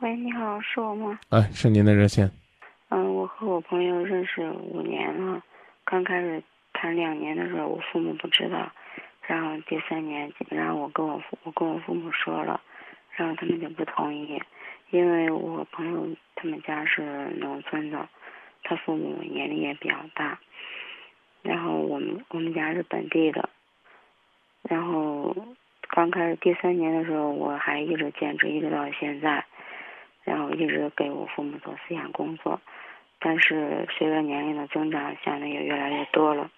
喂，你好，是我吗？哎，是您的热线。嗯，我和我朋友认识五年了，刚开始谈两年的时候，我父母不知道，然后第三年，然后我跟我父我跟我父母说了，然后他们就不同意，因为我朋友他们家是农村的，他父母年龄也比较大，然后我们我们家是本地的，然后刚开始第三年的时候，我还一直坚持，一直到现在。然后一直给我父母做思想工作，但是随着年龄的增长，想的也越来越多了。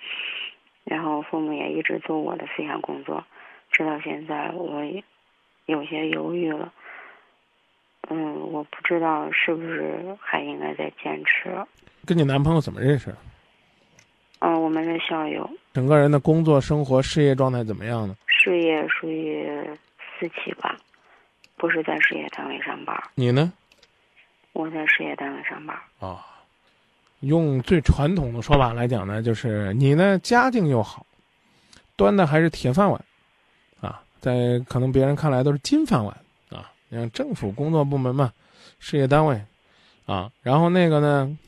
然后父母也一直做我的思想工作，直到现在，我也有些犹豫了。嗯，我不知道是不是还应该再坚持。跟你男朋友怎么认识？嗯，我们是校友。整个人的工作、生活、事业状态怎么样呢？事业属于四期吧。不是在事业单位上班，你呢？我在事业单位上班。啊，用最传统的说法来讲呢，就是你呢家境又好，端的还是铁饭碗，啊，在可能别人看来都是金饭碗啊。你像政府工作部门嘛，事业单位，啊，然后那个呢，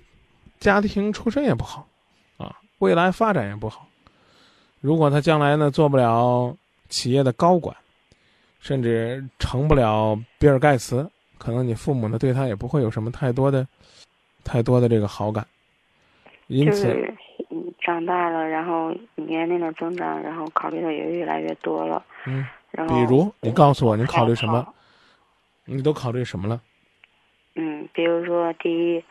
家庭出身也不好，啊，未来发展也不好。如果他将来呢做不了企业的高管。甚至成不了比尔盖茨，可能你父母呢对他也不会有什么太多的、太多的这个好感。因此，长大了，然后年龄的增长，然后考虑的也越来越多了。嗯，然后比如你告诉我，你考虑什么？你都考虑什么了？嗯，比如说，第一，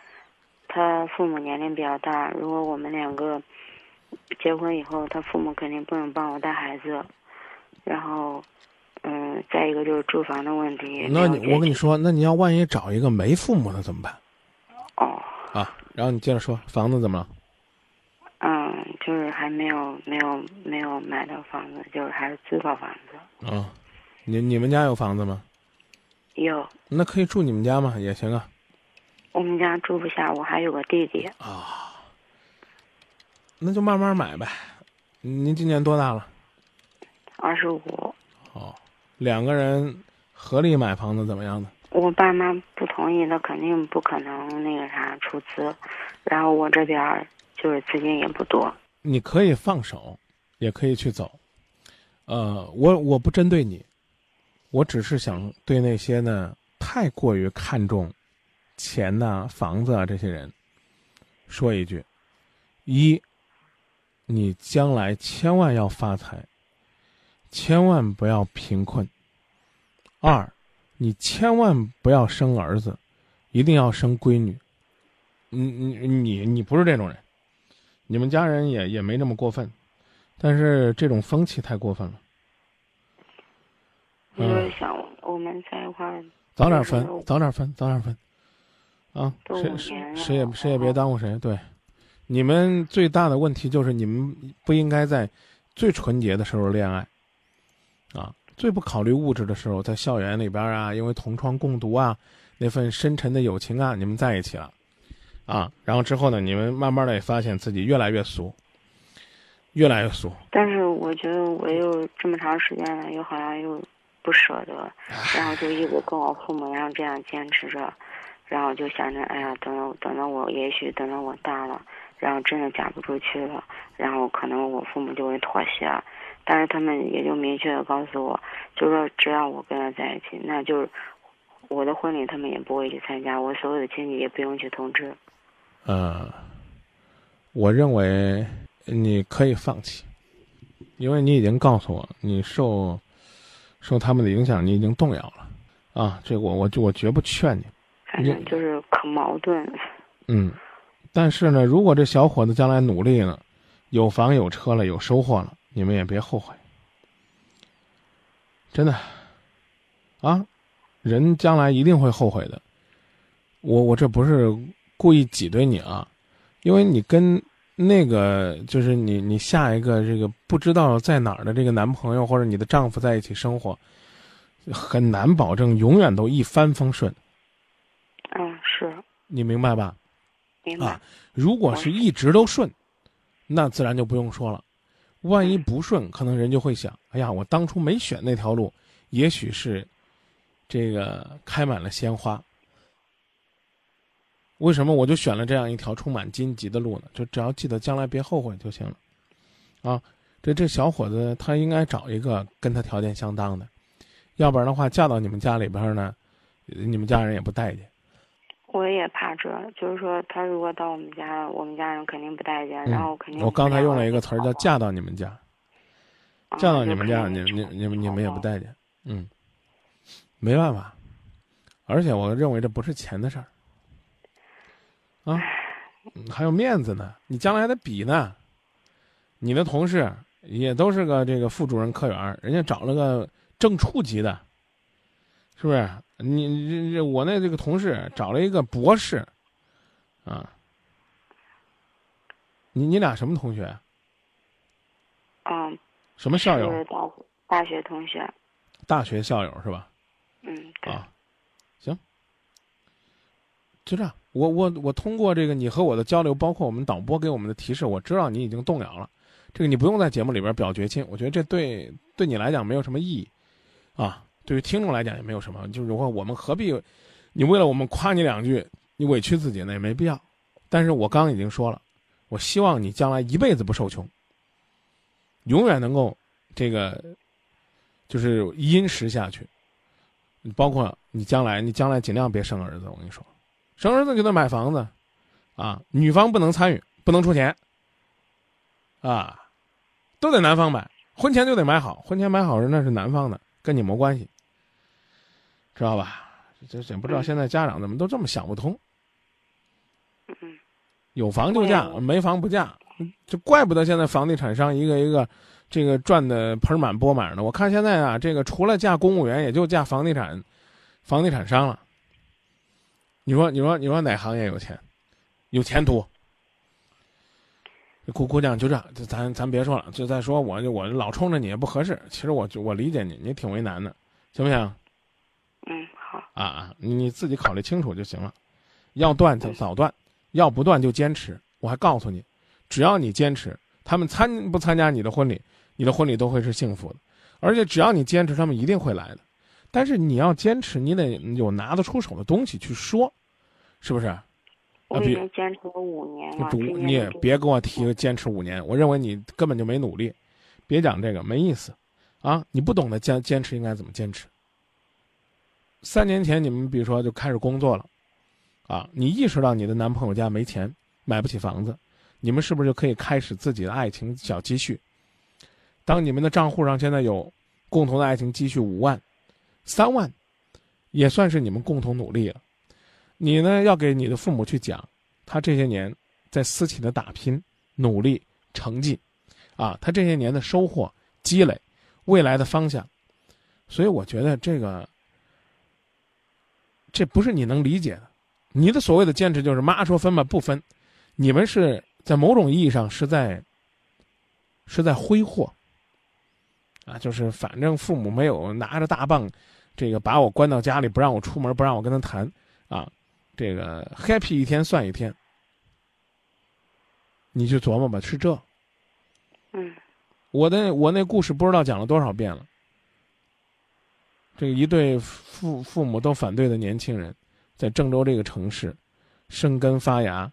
他父母年龄比较大，如果我们两个结婚以后，他父母肯定不能帮我带孩子，然后。嗯，再一个就是住房的问题。那你我跟你说，那你要万一找一个没父母的怎么办？哦。啊，然后你接着说，房子怎么了？嗯，就是还没有没有没有买到房子，就是还是租套房子。啊，你你们家有房子吗？有。那可以住你们家吗？也行啊。我们家住不下，我还有个弟弟。啊。那就慢慢买呗。您今年多大了？二十五。哦。两个人合力买房子怎么样呢？我爸妈不同意，那肯定不可能那个啥出资。然后我这边就是资金也不多。你可以放手，也可以去走。呃，我我不针对你，我只是想对那些呢太过于看重钱呐、房子啊这些人说一句：一，你将来千万要发财。千万不要贫困。二，你千万不要生儿子，一定要生闺女。你你你你不是这种人，你们家人也也没那么过分，但是这种风气太过分了。就是想我们在一块儿早点分，早点分，早点分。啊，谁谁谁也谁也别耽误谁。对，你们最大的问题就是你们不应该在最纯洁的时候恋爱。啊，最不考虑物质的时候，在校园里边啊，因为同窗共读啊，那份深沉的友情啊，你们在一起了，啊，然后之后呢，你们慢慢的也发现自己越来越俗，越来越俗。但是我觉得我又这么长时间了，又好像又不舍得，然后就一直跟我父母然后这样坚持着，然后就想着，哎呀，等到等到我也许等到我大了，然后真的嫁不出去了，然后可能我父母就会妥协。但是他们也就明确的告诉我，就说只要我跟他在一起，那就是我的婚礼，他们也不会去参加，我所有的亲戚也不用去通知。嗯，我认为你可以放弃，因为你已经告诉我，你受受他们的影响，你已经动摇了。啊，这我我就我绝不劝你。反正就是可矛盾。嗯，但是呢，如果这小伙子将来努力了，有房有车了，有收获了。你们也别后悔，真的，啊，人将来一定会后悔的。我我这不是故意挤兑你啊，因为你跟那个就是你你下一个这个不知道在哪儿的这个男朋友或者你的丈夫在一起生活，很难保证永远都一帆风顺。嗯，是。你明白吧？明白。如果是一直都顺，那自然就不用说了。万一不顺，可能人就会想：哎呀，我当初没选那条路，也许是这个开满了鲜花，为什么我就选了这样一条充满荆棘的路呢？就只要记得将来别后悔就行了。啊，这这小伙子他应该找一个跟他条件相当的，要不然的话嫁到你们家里边呢，你们家人也不待见。我也怕这，就是说他如果到我们家，我们家人肯定不待见，然后肯定。我刚才用了一个词儿叫嫁到你们家。嫁到你们家，你你你们你们也不待见，嗯，没办法，而且我认为这不是钱的事儿，啊，还有面子呢，你将来还得比呢。你的同事也都是个这个副主任科员，人家找了个正处级的，是不是？你这这我那这个同事找了一个博士，啊，你你俩什么同学？嗯。什么校友？大大学同学。大学校友是吧？嗯。啊，行，就这样。我我我通过这个你和我的交流，包括我们导播给我们的提示，我知道你已经动摇了。这个你不用在节目里边表决心，我觉得这对对你来讲没有什么意义，啊，对于听众来讲也没有什么。就是说，我们何必你为了我们夸你两句，你委屈自己呢？也没必要。但是我刚刚已经说了，我希望你将来一辈子不受穷。永远能够，这个，就是殷实下去。包括你将来，你将来尽量别生儿子。我跟你说，生儿子就得买房子，啊，女方不能参与，不能出钱，啊，都得男方买，婚前就得买好，婚前买好是那是男方的，跟你没关系，知道吧？这也不知道现在家长怎么都这么想不通。有房就嫁，没房不嫁。这怪不得现在房地产商一个一个，这个赚的盆满钵满的。我看现在啊，这个除了嫁公务员，也就嫁房地产，房地产商了。你说，你说，你说哪行业有钱，有前途？姑姑娘就这，咱咱别说了，就再说我我老冲着你也不合适。其实我我理解你，你挺为难的，行不行？嗯，好。啊啊，你自己考虑清楚就行了。要断就早断，要不断就坚持。我还告诉你。只要你坚持，他们参不参加你的婚礼，你的婚礼都会是幸福的。而且只要你坚持，他们一定会来的。但是你要坚持，你得有拿得出手的东西去说，是不是？我已经坚持了五年了。你也别跟我提坚持五年，我认为你根本就没努力。别讲这个，没意思。啊，你不懂得坚坚持应该怎么坚持。三年前你们比如说就开始工作了，啊，你意识到你的男朋友家没钱，买不起房子。你们是不是就可以开始自己的爱情小积蓄？当你们的账户上现在有共同的爱情积蓄五万、三万，也算是你们共同努力了。你呢，要给你的父母去讲，他这些年在私企的打拼、努力、成绩，啊，他这些年的收获、积累、未来的方向。所以我觉得这个，这不是你能理解的。你的所谓的坚持就是妈说分吧，不分。你们是。在某种意义上是在，是在挥霍，啊，就是反正父母没有拿着大棒，这个把我关到家里不让我出门，不让我跟他谈，啊，这个 happy 一天算一天，你去琢磨吧，是这。嗯。我的我那故事不知道讲了多少遍了，这个一对父父母都反对的年轻人，在郑州这个城市，生根发芽。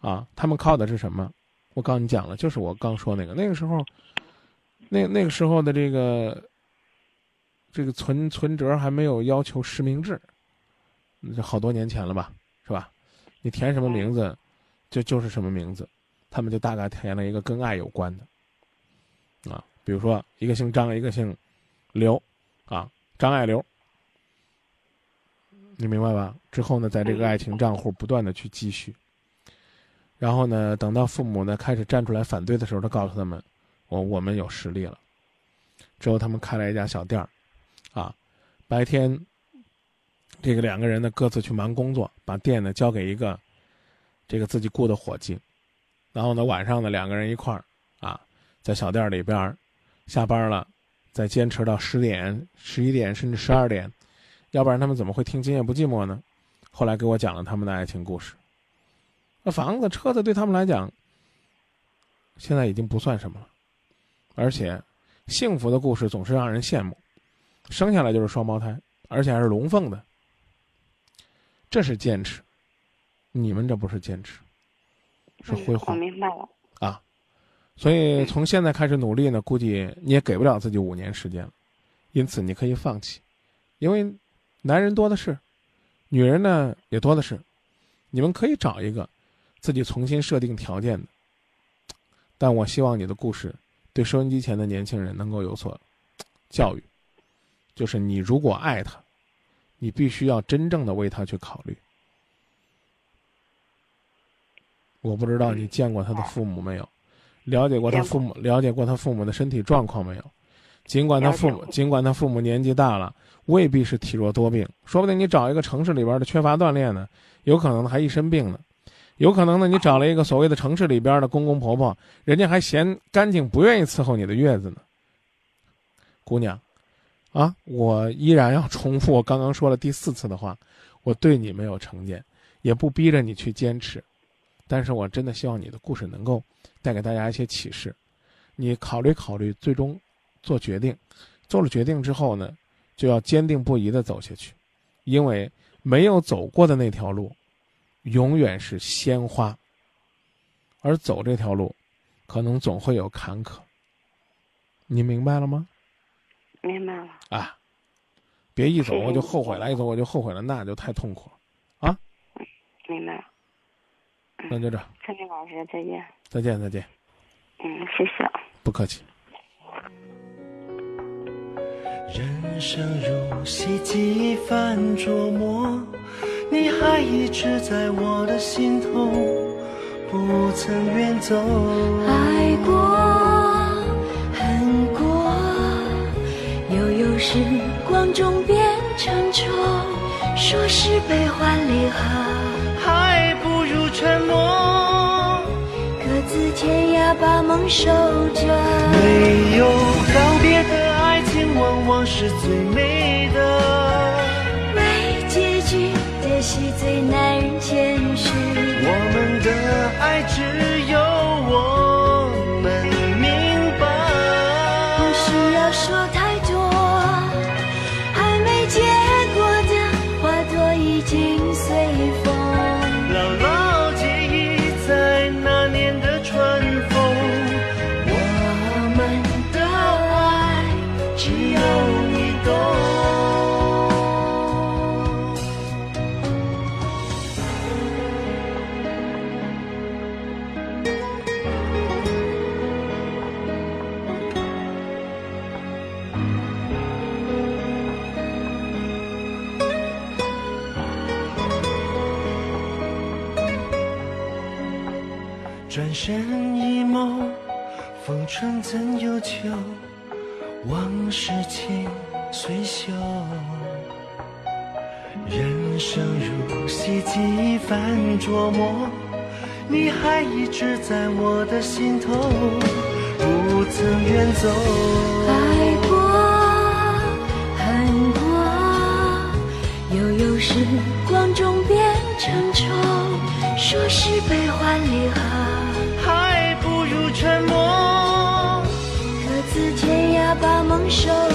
啊，他们靠的是什么？我刚你讲了，就是我刚说那个，那个时候，那那个时候的这个，这个存存折还没有要求实名制，这好多年前了吧，是吧？你填什么名字，就就是什么名字，他们就大概填了一个跟爱有关的，啊，比如说一个姓张，一个姓刘，啊，张爱玲，你明白吧？之后呢，在这个爱情账户不断的去积蓄。然后呢？等到父母呢开始站出来反对的时候，他告诉他们：“我我们有实力了。”之后他们开了一家小店儿，啊，白天这个两个人呢各自去忙工作，把店呢交给一个这个自己雇的伙计，然后呢晚上呢两个人一块儿啊在小店里边下班了，再坚持到十点、十一点甚至十二点，要不然他们怎么会听《今夜不寂寞》呢？后来给我讲了他们的爱情故事。那房子、车子对他们来讲，现在已经不算什么了，而且幸福的故事总是让人羡慕。生下来就是双胞胎，而且还是龙凤的，这是坚持。你们这不是坚持，是挥霍。我明白了。啊，所以从现在开始努力呢，估计你也给不了自己五年时间了，因此你可以放弃，因为男人多的是，女人呢也多的是，你们可以找一个自己重新设定条件的。但我希望你的故事对收音机前的年轻人能够有所教育，就是你如果爱他，你必须要真正的为他去考虑。我不知道你见过他的父母没有，了解过他父母，了解过他父母的身体状况没有？尽管他父母，尽管他父母年纪大了，未必是体弱多病，说不定你找一个城市里边的缺乏锻炼呢，有可能还一身病呢。有可能呢，你找了一个所谓的城市里边的公公婆婆，人家还嫌干净，不愿意伺候你的月子呢。姑娘，啊，我依然要重复我刚刚说了第四次的话，我对你没有成见，也不逼着你去坚持。但是我真的希望你的故事能够带给大家一些启示。你考虑考虑，最终做决定，做了决定之后呢，就要坚定不移的走下去，因为没有走过的那条路，永远是鲜花。而走这条路，可能总会有坎坷。你明白了吗？明白了。啊，别一走我就后悔了，一走我就后悔了，那就太痛苦了。啊。明白了。那就这。陈明老师，再见。再见，再见。嗯，谢谢。不客气。人生如戏，几番琢磨，你还一直在我的心头，不曾远走。爱过，恨过，悠悠时光中变成愁，说是悲欢离合，把梦守着。没有告别的爱情，往往是最美的。没结局的戏最难人见识。转身一眸，风春怎有秋？往事情随袖。人生如戏，几番琢磨，你还一直在我的心头，不曾远走。爱过，恨过，悠悠时光中变成愁。把梦守